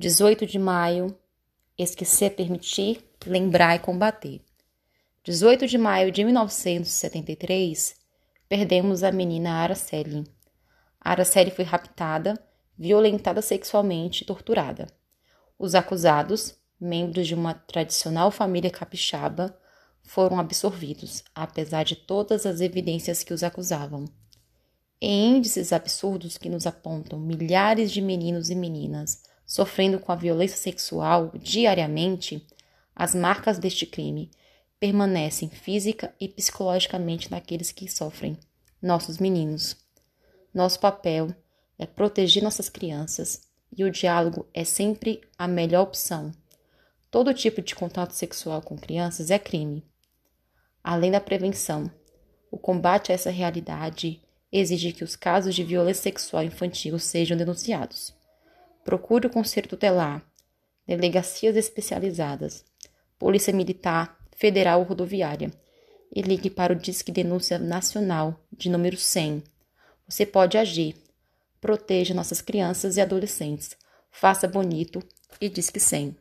18 de maio, esquecer, permitir, lembrar e combater. 18 de maio de 1973, perdemos a menina Araceli. Araceli foi raptada, violentada sexualmente e torturada. Os acusados, membros de uma tradicional família capixaba, foram absorvidos, apesar de todas as evidências que os acusavam. Em índices absurdos que nos apontam milhares de meninos e meninas sofrendo com a violência sexual diariamente, as marcas deste crime permanecem física e psicologicamente naqueles que sofrem, nossos meninos. Nosso papel é proteger nossas crianças e o diálogo é sempre a melhor opção. Todo tipo de contato sexual com crianças é crime. Além da prevenção, o combate a essa realidade exige que os casos de violência sexual infantil sejam denunciados. Procure o Conselho Tutelar, delegacias especializadas, Polícia Militar, Federal ou Rodoviária e ligue para o Disque Denúncia Nacional de número 100. Você pode agir. Proteja nossas crianças e adolescentes. Faça bonito e Disque 100.